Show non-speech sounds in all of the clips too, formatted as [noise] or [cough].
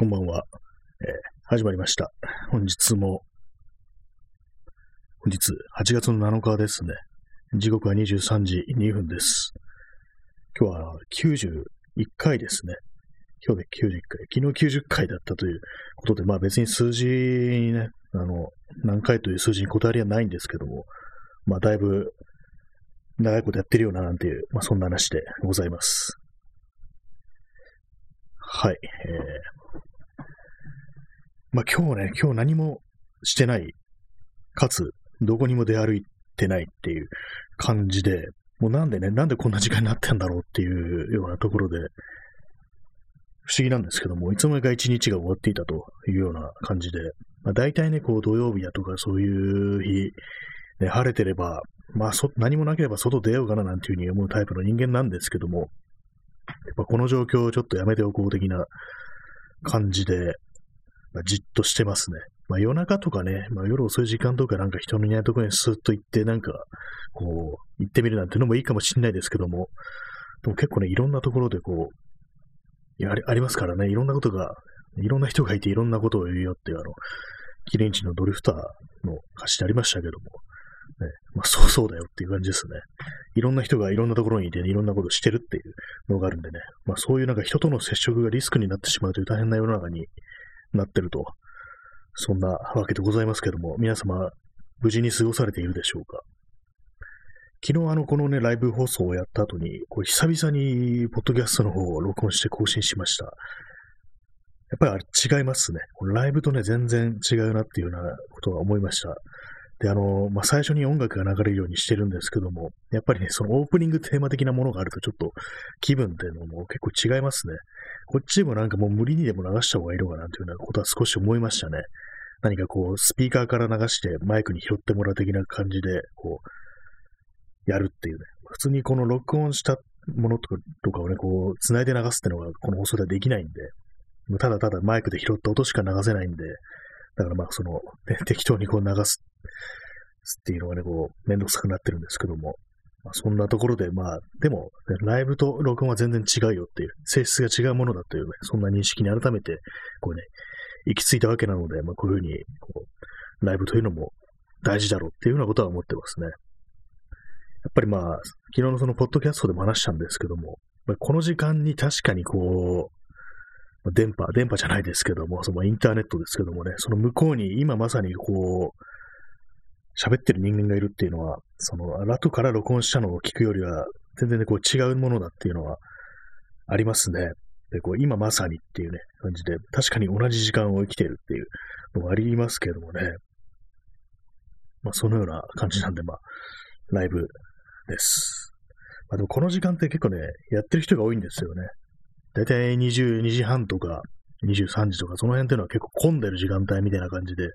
こんばんは。えー始まりました。本日も、本日8月の7日ですね。時刻は23時2分です。今日は91回ですね。今日で91回。昨日90回だったということで、まあ別に数字にね、あの、何回という数字に答えりはないんですけども、まあだいぶ長いことやってるよななんていう、まあそんな話でございます。はい。えーまあ今日ね、今日何もしてない、かつ、どこにも出歩いてないっていう感じで、もうなんでね、なんでこんな時間になってんだろうっていうようなところで、不思議なんですけども、いつの間にか一日が終わっていたというような感じで、まあ、大体ね、こう土曜日だとかそういう日、ね、晴れてれば、まあそ何もなければ外出ようかななんていうふうに思うタイプの人間なんですけども、やっぱこの状況をちょっとやめておこう的な感じで、まあ、じっとしてますね。まあ夜中とかね、まあ夜遅い時間とかなんか人のいないところにスーッと行ってなんか、こう、行ってみるなんてのもいいかもしれないですけども、でも結構ね、いろんなところでこう、やありありますからね、いろんなことが、いろんな人がいていろんなことを言うよっていうあの、キリンチのドリフターの歌詞でありましたけども、ね、まあそうそうだよっていう感じですね。いろんな人がいろんなところにいて、ねいろんなことをしてるっていうのがあるんでね、まあそういうなんか人との接触がリスクになってしまうという大変な世の中になってると、そんなわけでございますけども、皆様、無事に過ごされているでしょうか？昨日、あの、このね、ライブ放送をやった後に、こう久々に、ポッドキャストの方を録音して更新しました。やっぱりあれ違いますね。このライブとね、全然違うなっていうようなことは思いました。で、あの、まあ、最初に音楽が流れるようにしてるんですけども、やっぱりね、そのオープニングテーマ的なものがあるとちょっと気分っていうのも結構違いますね。こっちもなんかもう無理にでも流した方がいいのかなというようなことは少し思いましたね。何かこう、スピーカーから流してマイクに拾ってもらう的な感じで、こう、やるっていうね。普通にこの録音したものとかとかをね、こう、繋いで流すっていうのがこの放送ではできないんで、ただただマイクで拾った音しか流せないんで、だからまあその、ね、適当にこう流すっていうのがね、こう、めんどくさくなってるんですけども、まあ、そんなところで、まあ、でも、ね、ライブと録音は全然違うよっていう、性質が違うものだというね、そんな認識に改めて、こうね、行き着いたわけなので、まあ、こういうふうに、こう、ライブというのも大事だろうっていうようなことは思ってますね。やっぱりまあ、昨日のそのポッドキャストでも話したんですけども、まあこの時間に確かにこう、電波、電波じゃないですけども、そのインターネットですけどもね、その向こうに今まさにこう、喋ってる人間がいるっていうのは、その、後から録音したのを聞くよりは、全然ね、こう違うものだっていうのはありますね。で、こう、今まさにっていうね、感じで、確かに同じ時間を生きているっていうのがありますけどもね。まあ、そのような感じなんで、まあ、ライブです。まあ、でもこの時間って結構ね、やってる人が多いんですよね。だいたい22時半とか、23時とか、その辺っていうのは結構混んでる時間帯みたいな感じで、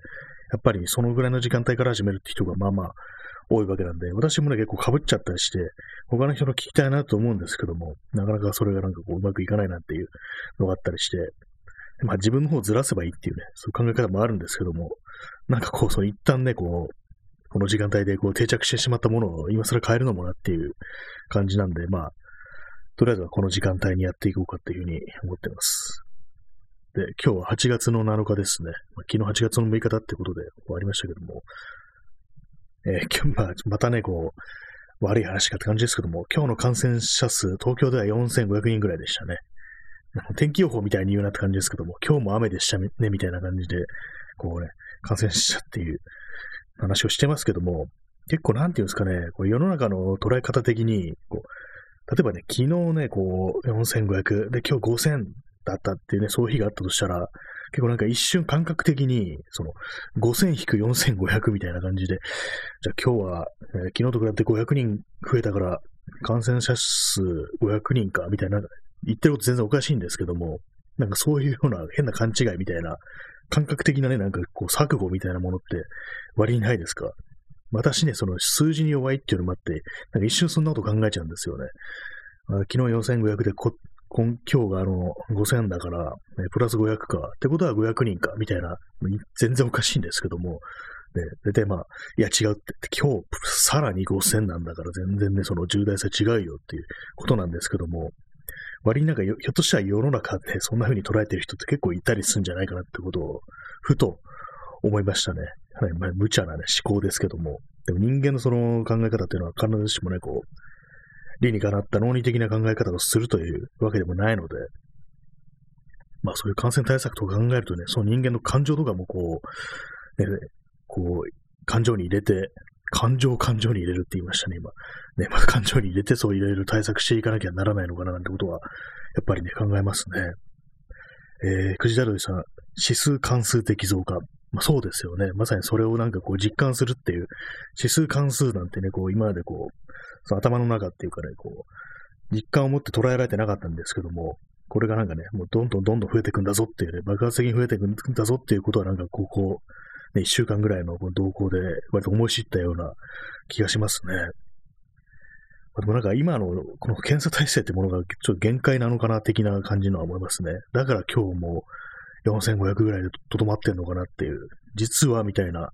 やっぱりそのぐらいの時間帯から始めるって人がまあまあ多いわけなんで、私もね結構被っちゃったりして、他の人の聞きたいなと思うんですけども、なかなかそれがなんかこううまくいかないなっていうのがあったりして、まあ自分の方をずらせばいいっていうね、そういう考え方もあるんですけども、なんかこう、その一旦ね、こう、この時間帯でこう定着してしまったものを今更変えるのもなっていう感じなんで、まあ、とりあえずはこの時間帯にやっていこうかっていうふうに思ってます。で、今日は8月の7日ですね。まあ、昨日8月の6日だってことで終わりましたけども、えー今日、ま、またね、こう、悪い話かって感じですけども、今日の感染者数、東京では4500人ぐらいでしたね。天気予報みたいに言うなって感じですけども、今日も雨でしたね、みたいな感じで、こうね、感染者っていう話をしてますけども、結構なんていうんですかね、こう世の中の捉え方的に、こう、例えばね、昨日ね、こう、4500、で、今日5000だったっていうね、そういう日があったとしたら、結構なんか一瞬感覚的に、その、5000-4500みたいな感じで、じゃあ今日は、えー昨日と比べて500人増えたから、感染者数500人か、みたいな、言ってること全然おかしいんですけども、なんかそういうような変な勘違いみたいな、感覚的なね、なんかこう、錯誤みたいなものって割にないですか？私ね、その数字に弱いっていうのもあって、なんか一瞬そんなこと考えちゃうんですよね。昨日4500でこ、今今日があの5000だから、ねプラス500か。ってことは500人か、みたいな、全然おかしいんですけども、ね、大体まあ、いや違うって、今日さらに5000なんだから全然ね、その重大さ違うよっていうことなんですけども、割になんかひょっとしたら世の中でそんな風に捉えてる人って結構いたりするんじゃないかなってことを、ふと思いましたね。はい、まあ、無茶なね、思考ですけども。でも人間のその考え方っていうのは必ずしもね、こう、理にかなった論理的な考え方をするというわけでもないので、まあそういう感染対策とか考えるとね、その人間の感情とかもこう、ね、こう、感情に入れて、感情を感情に入れるって言いましたね、今。ね、まあ感情に入れてそう入れる対策していかなきゃならないのかななんてことは、やっぱりね、考えますね。えー、くじだるいさん、指数関数的増加。まあそうですよね。まさにそれをなんかこう実感するっていう、指数関数なんてね、こう今までこう、その頭の中っていうかね、こう、実感を持って捉えられてなかったんですけども、これがなんかね、もうどんどんどんどん増えていくんだぞっていうね、爆発的に増えていくんだぞっていうことはなんかここ、ね、一週間ぐらいの動向で割と思い知ったような気がしますね。でもなんか今のこの検査体制ってものがちょっと限界なのかな的な感じのは思いますね。だから今日も4500ぐらいでとどまってんのかなっていう、実はみたいな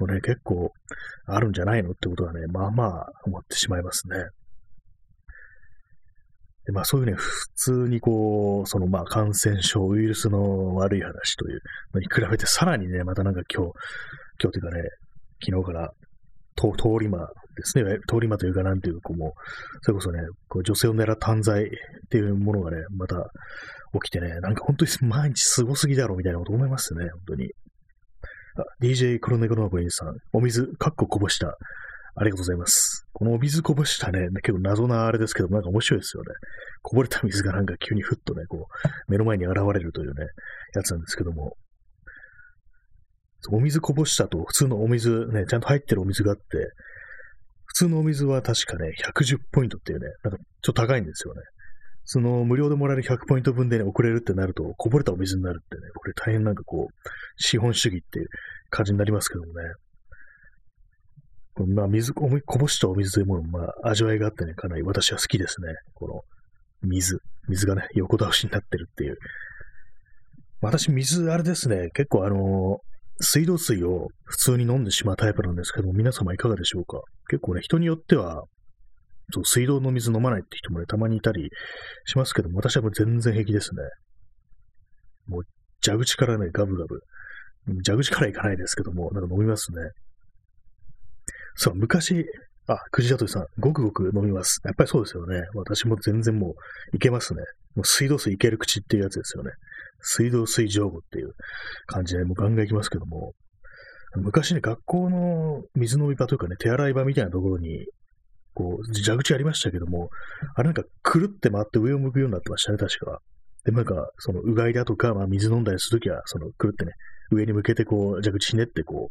のね、結構あるんじゃないのってことはね、まあまあ思ってしまいますね。で、まあそういうね、普通にこう、そのまあ感染症、ウイルスの悪い話というのに比べて、さらにね、またなんか今日、今日というかね、昨日から通り魔ですね、通り魔というかなんていうかもう、それこそね、こう女性を狙った犯罪っていうものがね、また起きてね、なんか本当に毎日すごすぎだろうみたいなこと思いますね、本当に。DJ 黒猫の子にさん、お水、かっここぼした。ありがとうございます。このお水こぼしたね、結構謎なあれですけど、なんか面白いですよね。こぼれた水がなんか急にふっとね、こう、目の前に現れるというね、やつなんですけども。お水こぼしたと普通のお水ね、ちゃんと入ってるお水があって、普通のお水は確かね、110ポイントっていうね、なんかちょっと高いんですよね。その無料でもらえる100ポイント分でね、送れるってなると、こぼれたお水になるってね、これ大変なんかこう、資本主義っていう感じになりますけどもね。まあ、水、こぼしたお水というものも、まあ、味わいがあってね、かなり私は好きですね。この、水。水がね、横倒しになってるっていう。私、水、あれですね、結構あの水道水を普通に飲んでしまうタイプなんですけども、皆様いかがでしょうか？結構ね、人によっては、そう水道の水飲まないって人もね、たまにいたりしますけども、私はもう全然平気ですね。もう、蛇口からね、ガブガブ。蛇口からいかないですけども、なんか飲みますね。そう、昔、あ、くじだとりさん、ごくごく飲みます。やっぱりそうですよね。私も全然もう、いけますね。もう水道水いける口っていうやつですよね。水道水上後っていう感じで、もうガンガンいきますけども、昔ね、学校の水飲み場というかね、手洗い場みたいなところに、こう、蛇口ありましたけども、あれなんかくるって回って上を向くようになってましたね、確か。で、なんか、その、うがいだとか、まあ、水飲んだりするときは、その、くるってね、上に向けてこう、蛇口ひねってこ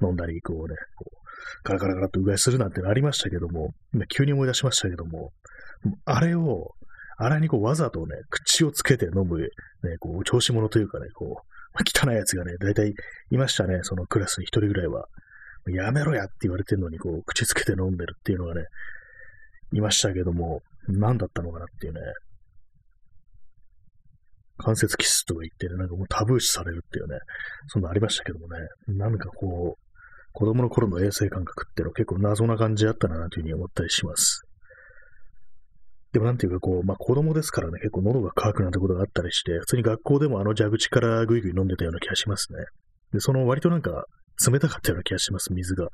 う、飲んだり、こうね、こう、カラカラカラとうがいするなんてのありましたけども、今急に思い出しましたけども、あれを、あれにこうわざとね、口をつけて飲む、ね、こう、調子者というかね、こう、ま、汚いやつがね、だいたいいましたね、そのクラスに一人ぐらいは。やめろやって言われてるのに、こう、口つけて飲んでるっていうのがね、いましたけども、何だったのかなっていうね。関節キスとか言ってね、なんかもうタブー視されるっていうね、そんなありましたけどもね、なんかこう、子供の頃の衛生感覚っていうのは結構謎な感じあったなというふうに思ったりします。でもなんていうかこう、まあ子供ですからね、結構喉が渇くなんてことがあったりして、普通に学校でもあの蛇口からぐいぐい飲んでたような気がしますね。で、その割となんか冷たかったような気がします、水が。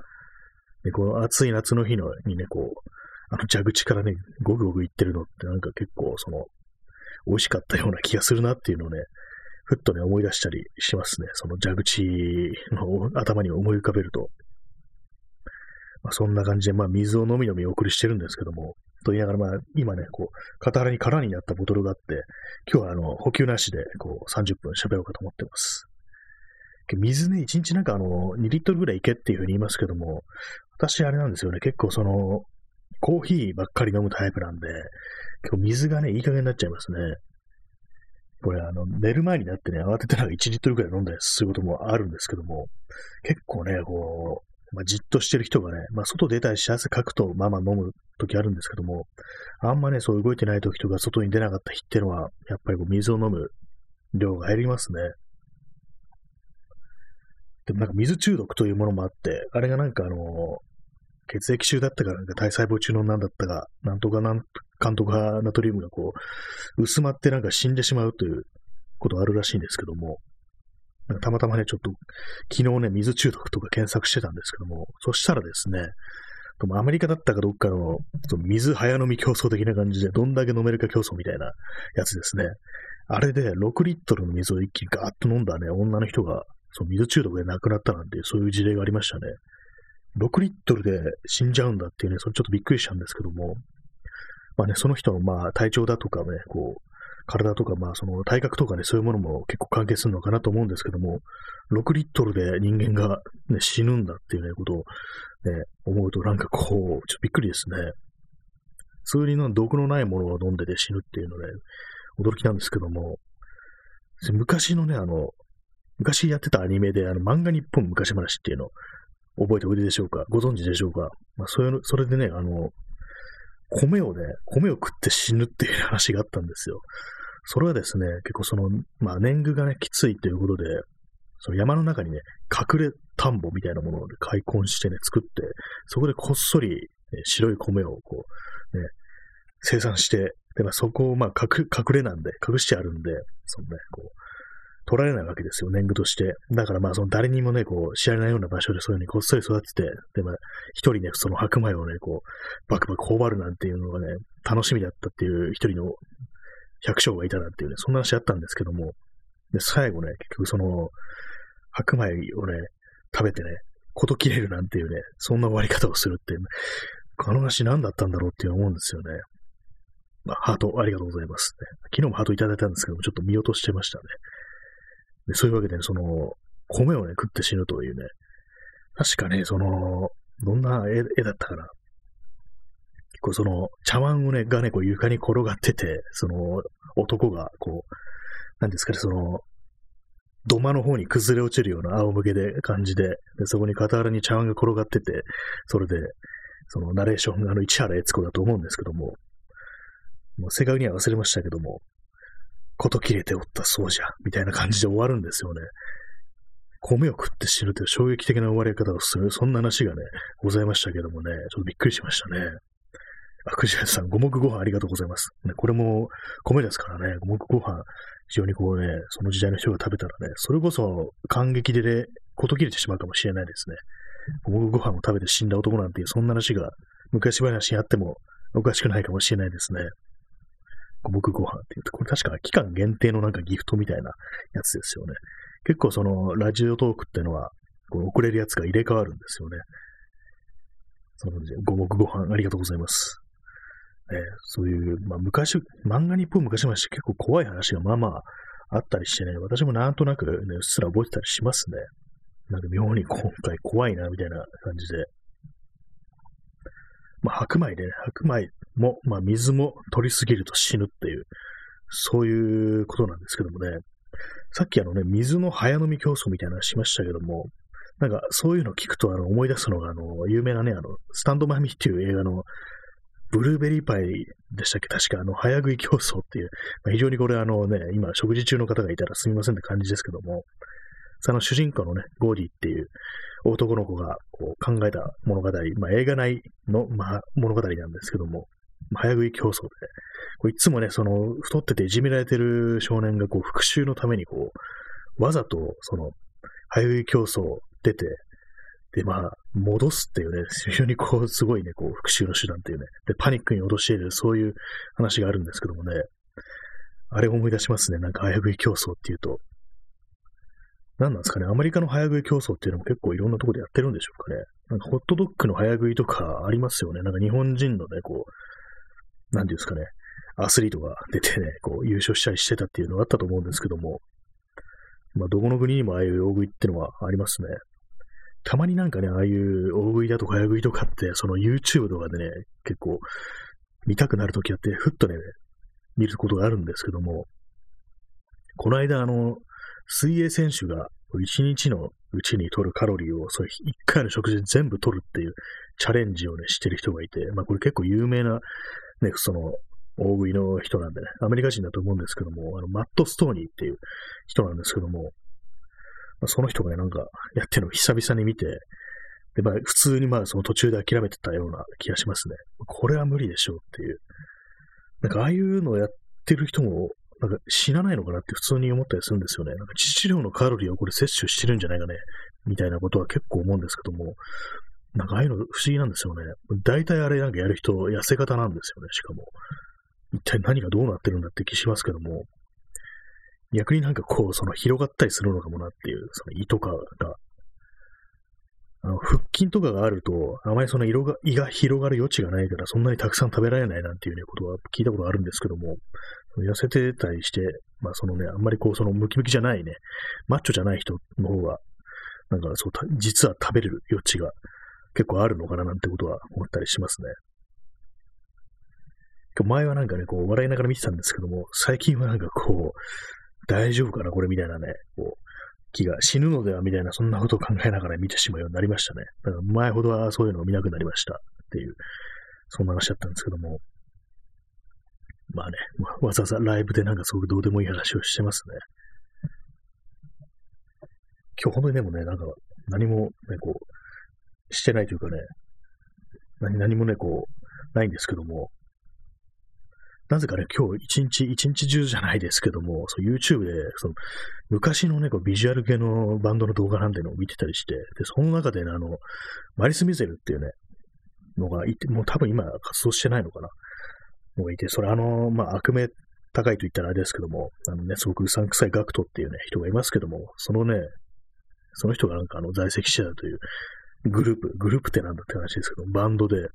で、この暑い夏の日のにね、こう、あの蛇口からね、ごぐごぐいってるのってなんか結構その、美味しかったような気がするなっていうのをね、ふっとね、思い出したりしますね。その蛇口の頭に思い浮かべると。まあ、そんな感じで、まあ、水を飲み飲みお送りしてるんですけども、と言いながら、まあ、今ね、こう、片腹に空になったボトルがあって、今日はあの、補給なしで、こう、30分喋ろうかと思ってます。水ね、1日なんかあの、2リットルぐらいいけっていうふうに言いますけども、私あれなんですよね、結構その、コーヒーばっかり飲むタイプなんで、今日水がね、いい加減になっちゃいますね。これ、あの、寝る前になってね、慌ててなんか1リットルくらい飲んだりすることもあるんですけども、結構ね、こう、まあ、じっとしてる人がね、まあ、外出たりし汗かくと、まあまあ飲む時あるんですけども、あんまね、そう動いてない時とか外に出なかった日っていうのは、やっぱりこう水を飲む量が減りますね。でもなんか水中毒というものもあって、あれがなんかあの、血液中だったか、なんか体細胞中の何だったか、なんとかなん監督がナトリウムがこう、薄まってなんか死んでしまうということがあるらしいんですけども、たまたまね、ちょっと、昨日ね、水中毒とか検索してたんですけども、そしたらですね、アメリカだったかどっかの水早飲み競争的な感じで、どんだけ飲めるか競争みたいなやつですね。あれで6リットルの水を一気にガーッと飲んだね、女の人が、その水中毒で亡くなったなんて、そういう事例がありましたね。6リットルで死んじゃうんだっていうね、それちょっとびっくりしたんですけども、まあね、その人のまあ体調だとかね、こう、体とか、まあその体格とかね、そういうものも結構関係するのかなと思うんですけども、6リットルで人間が、ね、死ぬんだっていうね、ことをね、思うとなんかこう、ちょっとびっくりですね。普通にの毒のないものを飲んでて死ぬっていうので、驚きなんですけども、昔のね、あの、昔やってたアニメで、あの、漫画日本昔話っていうの、覚えておいででしょうか？ご存知でしょうか？まあ、それ、それでね、あの、米をね、米を食って死ぬっていう話があったんですよ。それはですね、結構その、まあ年貢がね、きついということで、その山の中にね、隠れ田んぼみたいなものを、ね、開墾してね、作って、そこでこっそり、ね、白い米をこう、ね、生産して、で、まあ、そこをまあ隠、隠れなんで、隠してあるんで、そのね、こう、取られないわけですよ、年貢として。だからまあ、その誰にもね、こう、知らないような場所でそういうふうにこっそり育てて、で、まあ、一人ね、その白米をね、こう、バクバク頬張るなんていうのがね、楽しみだったっていう一人の百姓がいたなんていうね、そんな話あったんですけども、で、最後ね、結局その、白米をね、食べてね、こと切れるなんていうね、そんな終わり方をするっていう、この話何だったんだろうって思うんですよね。まあ、ハートありがとうございます、昨日もハートいただいたんですけども、ちょっと見落としてましたね。そういうわけで、ね、その、米をね、食って死ぬというね、確かね、その、どんな絵絵だったかな。結構その、茶碗をね、がね、こう床に転がってて、その、男が、こう、なんですかね、その、土間の方に崩れ落ちるような仰向けで感じで、でそこに傍らに茶碗が転がってて、それで、そのナレーションがあの市原悦子だと思うんですけども、もう正確には忘れましたけども、こと切れておったそうじゃ、みたいな感じで終わるんですよね。米を食って死ぬという衝撃的な終わり方をする、そんな話がね、ございましたけどもね、ちょっとびっくりしましたね。あ、くじやさん、五目ご飯ありがとうございます。ね、これも米ですからね、五目ご飯、非常にこうね、その時代の人が食べたらね、それこそ感激でね、こと切れてしまうかもしれないですね。五目ご飯を食べて死んだ男なんていう、そんな話が昔話にあってもおかしくないかもしれないですね。五目ご飯って言うと、これ確か期間限定のなんかギフトみたいなやつですよね。結構そのラジオトークってのは、こう送れるやつが入れ替わるんですよね。その五目ご飯ありがとうございます。ね、そういう、まあ昔、漫画日本昔まして結構怖い話がまあまああったりしてね、私もなんとなくね、うっすら覚えてたりしますね。なんか妙に今回怖いな、みたいな感じで。まあ白米でね、白米も、まあ水も取りすぎると死ぬっていう、そういうことなんですけどもね、さっきあのね、水の早飲み競争みたいなのしましたけども、なんかそういうの聞くとあの思い出すのがあの、有名なね、あの、スタンドマミっていう映画のブルーベリーパイでしたっけ？確かあの、早食い競争っていう、まあ、非常にこれあのね、今食事中の方がいたらすみませんって感じですけども、その主人公のね、ゴーディっていう男の子がこう考えた物語、まあ、映画内の、まあ、物語なんですけども、早食い競争で、こういつもね、その、太ってていじめられてる少年が、こう、復讐のために、こう、わざと、その、早食い競争出て、で、まあ、戻すっていうね、非常にこう、すごいね、こう、復讐の手段っていうね、で、パニックに陥れる、そういう話があるんですけどもね、あれを思い出しますね、なんか早食い競争っていうと。何なんですかね、アメリカの早食い競争っていうのも結構いろんなところでやってるんでしょうかね。なんかホットドッグの早食いとかありますよね。なんか日本人のね、こう、なんですかね、アスリートが出てね、こう優勝したりしてたっていうのがあったと思うんですけども、まあ、どこの国にもああいう大食いってのはありますね。たまになんかね、ああいう大食いだとか早食いとかって、その YouTube とかでね、結構見たくなるときあって、ふっとね、見ることがあるんですけども、この間、あの、水泳選手が一日のうちに取るカロリーを、そう一回の食事全部取るっていうチャレンジをね、してる人がいて、まあこれ結構有名な、ね、その、大食いの人なんでね、アメリカ人だと思うんですけども、あの、マット・ストーニーっていう人なんですけども、まあ、その人が、なんかやってるのを久々に見て、で、まあ、普通にまあ、その途中で諦めてたような気がしますね。これは無理でしょうっていう。なんかああいうのをやってる人も、なんか死なないのかなって普通に思ったりするんですよね。なんか致死量のカロリーをこれ摂取してるんじゃないかね、みたいなことは結構思うんですけども、なんかああいうの不思議なんですよね。大体あれなんかやる人、痩せ型なんですよね、しかも。一体何がどうなってるんだって気しますけども、逆になんかこう、その広がったりするのかもなっていう、その胃とかが、あの、腹筋とかがあると、あまりその色が胃が広がる余地がないから、そんなにたくさん食べられないなんていうね、ことは聞いたことあるんですけども、痩せてたりして、まあそのね、あんまりこう、そのムキムキじゃないね、マッチョじゃない人の方が、なんかそう、実は食べれる余地が結構あるのかななんてことは思ったりしますね。前はなんかね、こう、笑いながら見てたんですけども、最近はなんかこう、大丈夫かなこれみたいなね、こう、気が死ぬのではみたいな、そんなことを考えながら見てしまうようになりましたね。だから前ほどはそういうのを見なくなりましたっていう、そんな話だったんですけども。まあね、わざわざライブでなんかすごくどうでもいい話をしてますね。今日本当にでもね、なんか何もね、こう、してないというかね、何何もね、こう、ないんですけども、なぜかね、今日一日、一日中じゃないですけども、そう YouTube で、その、昔のね、こうビジュアル系のバンドの動画なんてのを見てたりして、で、その中でね、あの、マリス・ミゼルっていうね、のがいて、もう多分今活動してないのかな、のがいて、それあの、まあ、悪名高いと言ったらあれですけども、あのね、すごくうさんくさいガクトっていうね、人がいますけども、そのね、その人がなんかあの在籍してたというグループ、グループってなんだって話ですけど、バンドで、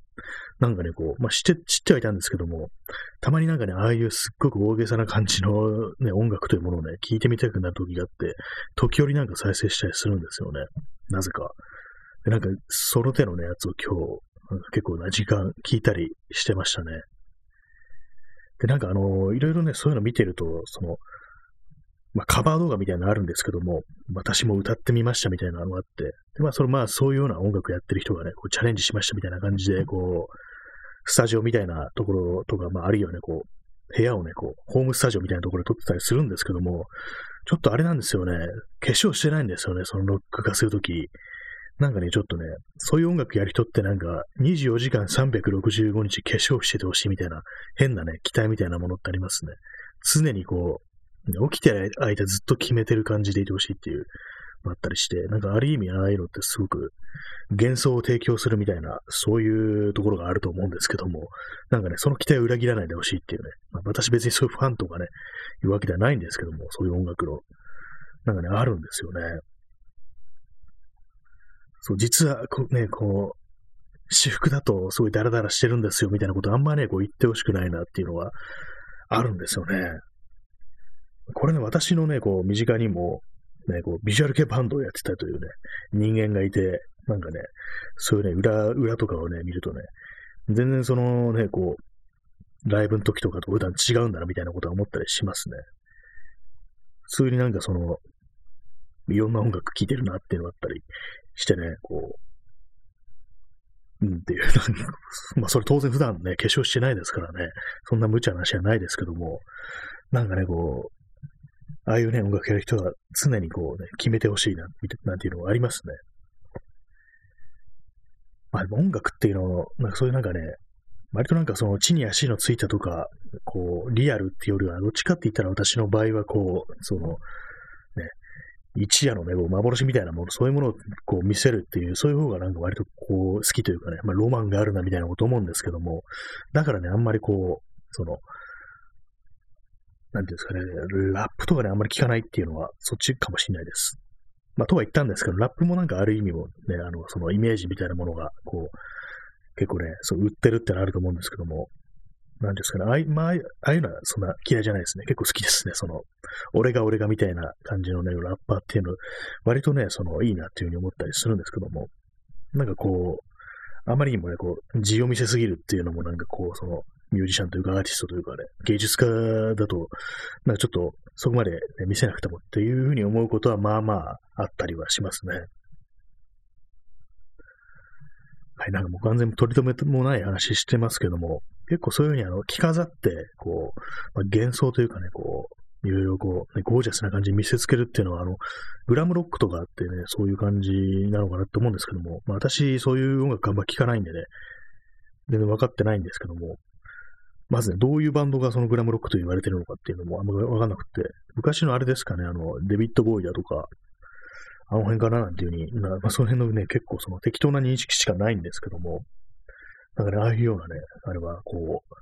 なんかね、こう、まあ、知って、知ってはいたんですけども、たまになんかね、ああいうすっごく大げさな感じのね、音楽というものをね、聴いてみたくなる時があって、時折なんか再生したりするんですよね。なぜか。で、なんか、その手のね、やつを今日、結構な時間聞いたりしてましたね。で、なんかあの、いろいろね、そういうの見てると、その、まあ、カバー動画みたいなのあるんですけども、私も歌ってみましたみたいなのがあって、でまあ、それまあ、そういうような音楽やってる人がね、こうチャレンジしましたみたいな感じで、こう、スタジオみたいなところとか、まあ、あるいはね、こう、部屋をね、こう、ホームスタジオみたいなところで撮ってたりするんですけども、ちょっとあれなんですよね、化粧してないんですよね、そのロック化するとき。なんかね、ちょっとね、そういう音楽やる人ってなんか、24時間365日化粧しててほしいみたいな、変なね、期待みたいなものってありますね。常にこう、起きてる間ずっと決めてる感じでいてほしいっていうのあったりして、なんかある意味ああいうのってすごく幻想を提供するみたいな、そういうところがあると思うんですけども、なんかね、その期待を裏切らないでほしいっていうね、まあ、私別にそういうファンとかね、いうわけではないんですけども、そういう音楽の、なんかね、あるんですよね。そう、実はこ、ね、こう、私服だとすごいダラダラしてるんですよみたいなことあんまね、こう言ってほしくないなっていうのはあるんですよね。これね、私のね、こう、身近にも、ね、こう、ビジュアル系バンドをやってたというね、人間がいて、なんかね、そういうね、裏、裏とかをね、見るとね、全然そのね、こう、ライブの時とかと普段違うんだな、みたいなことは思ったりしますね。普通になんかその、いろんな音楽聴いてるなっていうのがあったりしてね、こう、うんっていう、[laughs] まあそれ当然普段ね、化粧してないですからね、そんな無茶な話はないですけども、なんかね、こう、ああいうね、音楽やる人は常にこうね、決めてほしいな、なんていうのがありますね。まあ、音楽っていうのを、なんかそういうなんかね、割となんかその地に足のついたとか、こう、リアルっていうよりは、どっちかって言ったら私の場合はこう、その、ね、一夜のね、幻みたいなもの、そういうものをこう見せるっていう、そういう方がなんか割とこう好きというかね、まあロマンがあるなみたいなこと思うんですけども、だからね、あんまりこう、その、なんていうんですかね、ラップとかね、あんまり聞かないっていうのは、そっちかもしれないです。まあ、とは言ったんですけど、ラップもなんかある意味もね、あの、そのイメージみたいなものが、こう、結構ね、そう、売ってるってのあると思うんですけども、なんですかね、あい,、まあ、ああいうのはそんな嫌いじゃないですね。結構好きですね。その、俺が俺がみたいな感じのね、ラッパーっていうの、割とね、その、いいなっていうふうに思ったりするんですけども、なんかこう、あまりにもね、こう、字を見せすぎるっていうのもなんかこう、その、ミュージシャンというかアーティストというかね、芸術家だと、なんかちょっとそこまで、ね、見せなくてもっていうふうに思うことはまあまああったりはしますね。はい、なんかもう完全に取り留めもない話してますけども、結構そういうふうにあの着飾って、こう、まあ、幻想というかね、こう、いろいろこう、ね、ゴージャスな感じに見せつけるっていうのは、あの、グラムロックとかってね、そういう感じなのかなって思うんですけども、まあ私、そういう音楽あんま聴かないんでね、全然分かってないんですけども、まずね、どういうバンドがそのグラムロックと言われてるのかっていうのもあんまわかんなくて、昔のあれですかね、あの、デビッド・ボーイだとか、あの辺かななんていうふうに、まあ、その辺のね、結構その適当な認識しかないんですけども、なんかね、ああいうようなね、あれはこう、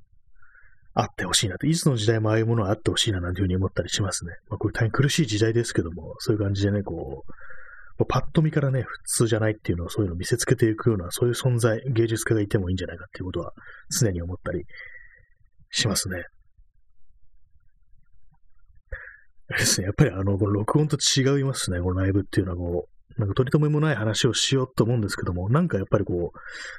あってほしいなと。いつの時代もああいうものはあってほしいななんていうふうに思ったりしますね。まあ、これ大変苦しい時代ですけども、そういう感じでね、こう、パッと見からね、普通じゃないっていうのをそういうのを見せつけていくような、そういう存在、芸術家がいてもいいんじゃないかっていうことは常に思ったりしますね。ですね、やっぱりあの、この録音と違いますね、このライブっていうのはこう、なんか取り留めもない話をしようと思うんですけども、なんかやっぱりこう、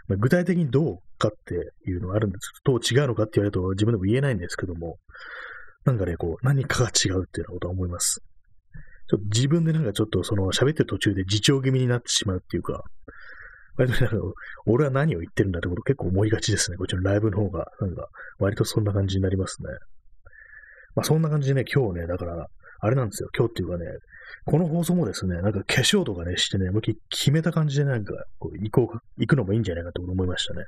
まあ具体的にどうかっていうのがあるんですどう違うのかって言われると自分でも言えないんですけども、なんかね、こう、何かが違うっていうようなことは思います。ちょっと自分でなんかちょっとその喋ってる途中で自重気味になってしまうっていうか、割となんか、俺は何を言ってるんだってこと結構思いがちですね。こっちのライブの方が、なんか、割とそんな感じになりますね。まあそんな感じでね、今日ね、だから、あれなんですよ。今日っていうかね、この放送もですね、なんか化粧とかね、してね、向き決めた感じでなんか、こう、行こうか、行くのもいいんじゃないかと思いましたね。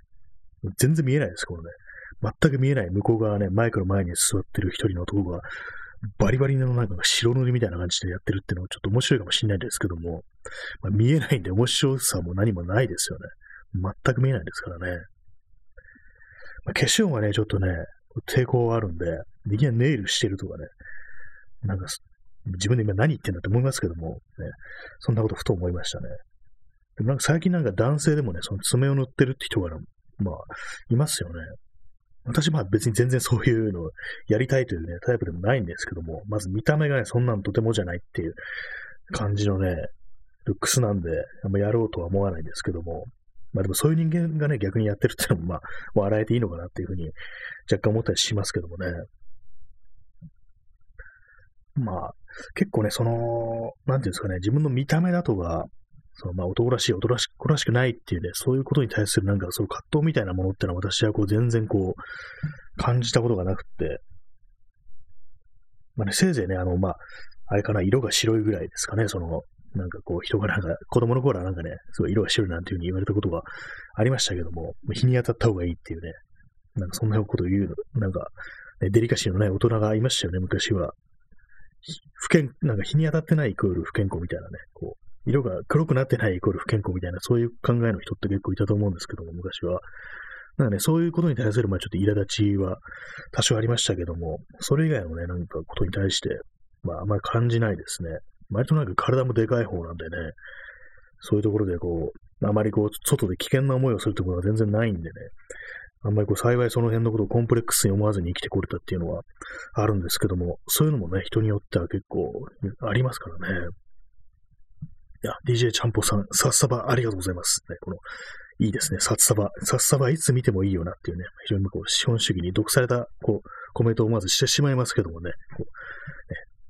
全然見えないです、このね。全く見えない向こう側ね、マイクの前に座ってる一人の男が、バリバリのなんか白塗りみたいな感じでやってるっていうのもちょっと面白いかもしれないですけども、まあ、見えないんで面白さも何もないですよね。全く見えないですからね。まあ、化粧はね、ちょっとね、抵抗あるんで、できないネイルしてるとかね、なんか、自分で今何言ってんだと思いますけども、ね、そんなことふと思いましたね。でもなんか最近なんか男性でもね、その爪を塗ってるって人が、まあ、いますよね。私は別に全然そういうのをやりたいというね、タイプでもないんですけども、まず見た目がね、そんなのとてもじゃないっていう感じのね、ルックスなんで、あんまやろうとは思わないんですけども、まあでもそういう人間がね、逆にやってるっていうのも、まあ、笑えていいのかなっていうふうに若干思ったりしますけどもね。まあ、結構ね、その、なんていうんですかね、自分の見た目だとか、そのまあ男らしい、男らし子らしくないっていうね、そういうことに対するなんかその葛藤みたいなものってのは私はこう全然こう感じたことがなくって、まあね、せいぜいね、あの、まあ、あれかな、色が白いぐらいですかね、その、なんかこう人がなんか、子供の頃はなんかね、すごい色が白いなんていうふうに言われたことがありましたけども、日に当たった方がいいっていうね、なんかそんなことを言う、なんか、ね、デリカシーのない大人がいましたよね、昔は。不健、なんか日に当たってないイコール不健康みたいなね、こう、色が黒くなってないイコール不健康みたいな、そういう考えの人って結構いたと思うんですけども、昔は。なんかね、そういうことに対する、まあちょっと苛立ちは多少ありましたけども、それ以外のね、なんかことに対して、まああんまり感じないですね。割となんか体もでかい方なんでね、そういうところでこう、あまりこう、外で危険な思いをするってことは全然ないんでね、あんまりこう幸いその辺のことをコンプレックスに思わずに生きてこれたっていうのはあるんですけども、そういうのもね、人によっては結構ありますからね。いや、DJ ちゃんぽさん、さっさばありがとうございます。ね、この、いいですね、さっさば。さっさばいつ見てもいいよなっていうね、非常にこう資本主義に毒されたこうコメントをまずしてしまいますけどもね、こうね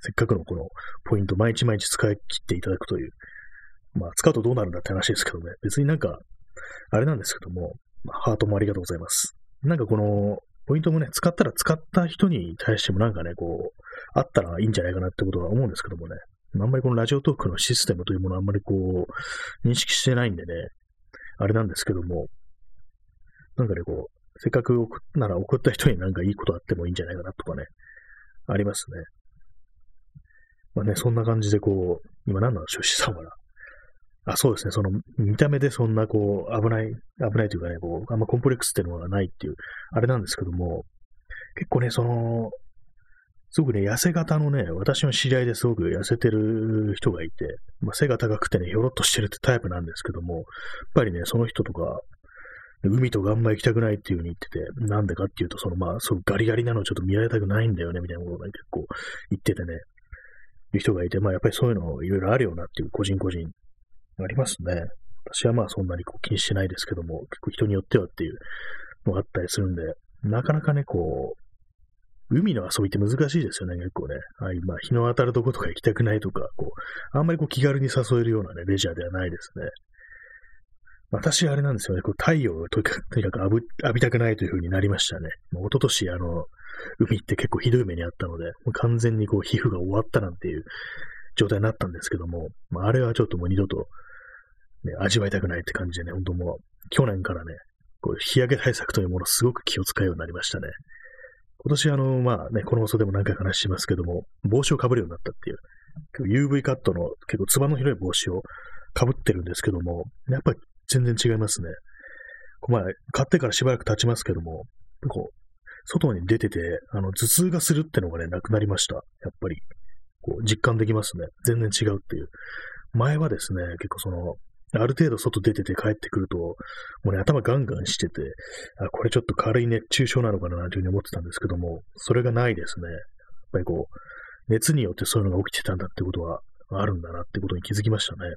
せっかくのこのポイント毎日毎日使い切っていただくという、まあ使うとどうなるんだって話ですけどね、別になんか、あれなんですけどもま、ハートもありがとうございます。なんかこの、ポイントもね、使ったら使った人に対してもなんかね、こう、あったらいいんじゃないかなってことは思うんですけどもね。あんまりこのラジオトークのシステムというものはあんまりこう、認識してないんでね、あれなんですけども、なんかね、こう、せっかく送なら送った人になんかいいことあってもいいんじゃないかなとかね、ありますね。まあね、そんな感じでこう、今何なんでしょう、資産は。あ、そうですね。その、見た目でそんな、こう、危ない、危ないというかね、こう、あんまコンプレックスっていうのがないっていう、あれなんですけども、結構ね、その、すごくね、痩せ型のね、私の知り合いですごく痩せてる人がいて、まあ、背が高くてね、ひょろっとしてるってタイプなんですけども、やっぱりね、その人とか、海とかあんま行きたくないっていう風に言ってて、なんでかっていうと、そのまあ、そうガリガリなのちょっと見られたくないんだよね、みたいなことをね、結構言っててね、いう人がいて、まあやっぱりそういうのいろいろあるよなっていう個人個人ありますね。私はまあそんなにこう気にしてないですけども、結構人によってはっていうのがあったりするんで、なかなかね、こう、海の遊びって難しいですよね、結構ね。あまあ、日の当たるとことか行きたくないとか、こう、あんまりこう気軽に誘えるようなね、レジャーではないですね。私、あれなんですよね、こう太陽をとにかくとにかく浴びたくないという風になりましたね。もう一昨年、あの、海って結構ひどい目にあったので、もう完全にこう皮膚が終わったなんていう状態になったんですけども、まあ、あれはちょっともう二度とね、味わいたくないって感じでね、本当もう、去年からね、こう日焼け対策というものすごく気を使うようになりましたね。今年あの、まあね、この放送でも何回話しますけども、帽子をかぶるようになったっていう、UV カットの結構つばの広い帽子をかぶってるんですけども、やっぱり全然違いますね。まあ、買ってからしばらく経ちますけども、こう、外に出てて、あの、頭痛がするってのがね、なくなりました。やっぱり。こう、実感できますね。全然違うっていう。前はですね、結構その、ある程度外出てて帰ってくると、もうね、頭ガンガンしてて、あ、これちょっと軽い熱中症なのかななんていうふうに思ってたんですけども、それがないですね。やっぱりこう、熱によってそういうのが起きてたんだってことはあるんだなってことに気づきましたね。やっ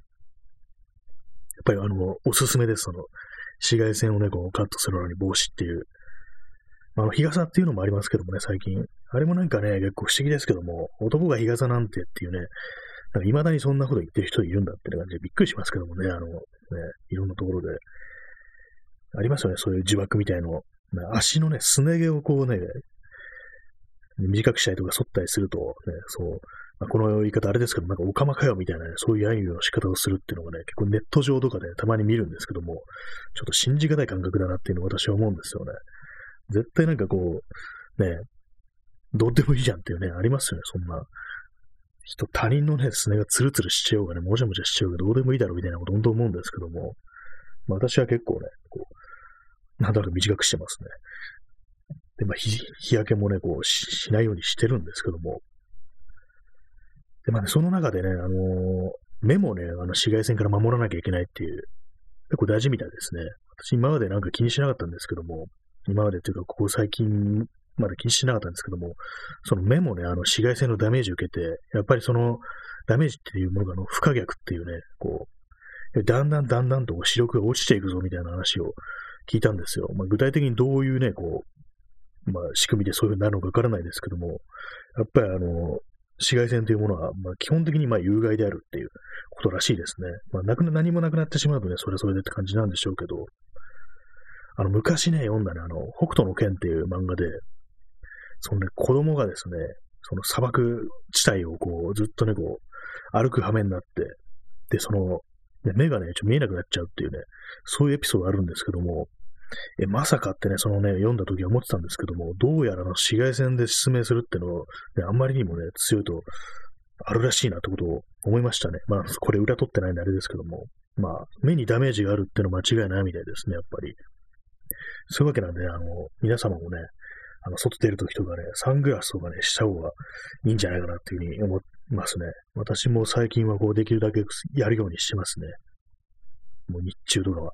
ぱりあの、おすすめです。その、紫外線をね、こうカットするのに帽子っていう。あ、の、日傘っていうのもありますけどもね、最近。あれもなんかね、結構不思議ですけども、男が日傘なんてっていうね、なんか未だにそんなこと言ってる人いるんだって感じでびっくりしますけどもね、あの、ね、いろんなところで。ありますよね、そういう呪縛みたいの。足のね、すね毛をこうね、短くしたりとか反ったりすると、ね、そう、まあ、この言い方あれですけど、なんかオカマかよみたいなね、そういう揶揄の仕方をするっていうのがね、結構ネット上とかで、たまに見るんですけども、ちょっと信じがたい感覚だなっていうのを私は思うんですよね。絶対なんかこう、ね、どうでもいいじゃんっていうね、ありますよね、そんな。人、他人のね、すねがツルツルしちゃおうがね、もじゃもじゃしちゃおうがどうでもいいだろうみたいなこと本当思うんですけども、まあ、私は結構ね、こう、なんだか短くしてますね。で、まあ、日焼けもね、こうし、ないようにしてるんですけども。で、まあね、その中でね、あのー、目もね、あの、紫外線から守らなきゃいけないっていう、結構大事みたいですね。私今までなんか気にしなかったんですけども、今までっていうか、ここ最近まで気にしなかったんですけども、その目もね、あの紫外線のダメージを受けて、やっぱりそのダメージっていうものがあの不可逆っていうね、こう、だんだんだんだんと視力が落ちていくぞみたいな話を聞いたんですよ。まあ、具体的にどういうね、こう、まあ、仕組みでそういうふうになるのかわからないですけども、やっぱりあの、紫外線というものは、まあ、基本的にまあ有害であるっていうことらしいですね。まあ、なくな、何もなくなってしまうとね、それそれでって感じなんでしょうけど、あの、昔ね、読んだね、あの、北斗の剣っていう漫画で、そのね、子供がですね、その砂漠地帯をこう、ずっとね、こう、歩く羽目になって、で、その、ね、目がね、ちょ見えなくなっちゃうっていうね、そういうエピソードあるんですけども、え、まさかってね、そのね、読んだ時は思ってたんですけども、どうやらの紫外線で失明するってのを、ね、あんまりにもね、強いと、あるらしいなってことを思いましたね。まあ、これ裏取ってないんであれですけども、まあ、目にダメージがあるっての間違いないみたいですね、やっぱり。そういうわけなんで、あの、皆様もね、あの、外出るときとかね、サングラスとかね、した方がいいんじゃないかなっていうふうに思いますね。私も最近はこう、できるだけやるようにしてますね。もう日中とかは。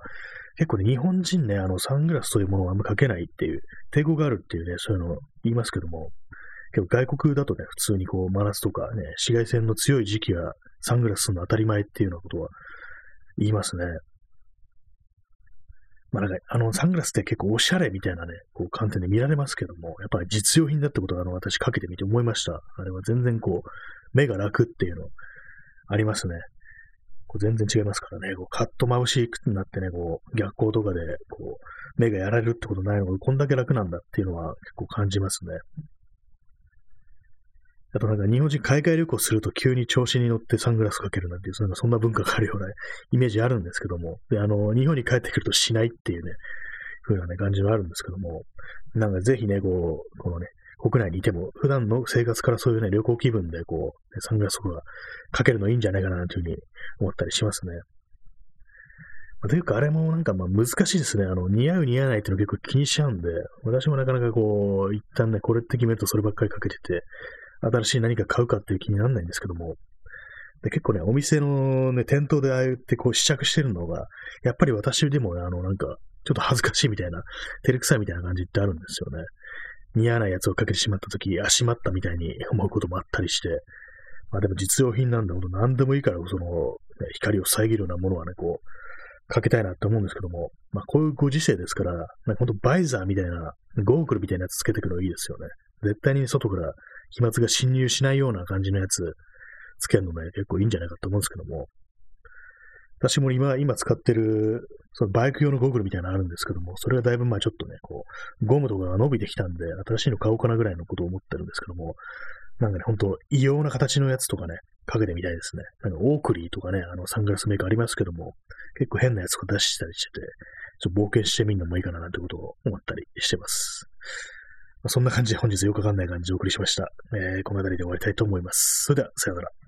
結構ね、日本人ね、あの、サングラスというものをあんまかけないっていう、抵抗があるっていうね、そういうのを言いますけども、結構外国だとね、普通にこう、真夏とかね、紫外線の強い時期はサングラスするの当たり前っていうようなことは言いますね。まあなんか、あの、サングラスって結構おしゃれみたいなね、こう、観点で見られますけども、やっぱり実用品だってことは、あの、私かけてみて思いました。あれは全然こう、目が楽っていうの、ありますね。こう全然違いますからね、こうカット眩しくなってね、こう、逆光とかで、こう、目がやられるってことないのが、こんだけ楽なんだっていうのは結構感じますね。あとなんか日本人海外旅行すると急に調子に乗ってサングラスかけるなんていう、そんなそんな文化があるようなイメージあるんですけども、で、あの、日本に帰ってくるとしないっていうね、風なね、感じのあるんですけども、なんかぜひね、こう、このね、国内にいても、普段の生活からそういうね、旅行気分でこう、サングラスとかかけるのいいんじゃないかなというふうに思ったりしますね。まあというか、あれもなんかまあ難しいですね。あの、似合う似合わないっていうの結構気にしちゃうんで、私もなかなかこう、一旦ね、これって決めるとそればっかりかけてて、新しい何か買うかっていう気にならないんですけども、で結構ね、お店のね、店頭でああやってこう試着してるのが、やっぱり私でもね、あの、なんか、ちょっと恥ずかしいみたいな、照れくさいみたいな感じってあるんですよね。似合わないやつをかけてしまったとき、あ、しまったみたいに [laughs] 思うこともあったりして、まあでも実用品なんだほど何でもいいから、その、ね、光を遮るようなものはね、こう、かけたいなって思うんですけども、まあこういうご時世ですから、なんかほんとバイザーみたいな、ゴーグルみたいなやつつけてくるのいいですよね。絶対に外から飛沫が侵入しないような感じのやつつけるのね、結構いいんじゃないかと思うんですけども。私も今、今使ってる、そのバイク用のゴーグルみたいなのあるんですけども、それがだいぶまあちょっとね、こう、ゴムとかが伸びてきたんで、新しいの買おうかなぐらいのことを思ってるんですけども、なんかね、ほんと異様な形のやつとかね、かけてみたいですね。なんかオークリーとかね、あのサングラスメーカーありますけども、結構変なやつを出したりしてて、ちょっと冒険してみるのもいいかななんてことを思ったりしてます。そんな感じで本日よくわかんない感じでお送りしました。えー、この辺りで終わりたいと思います。それでは、さようなら。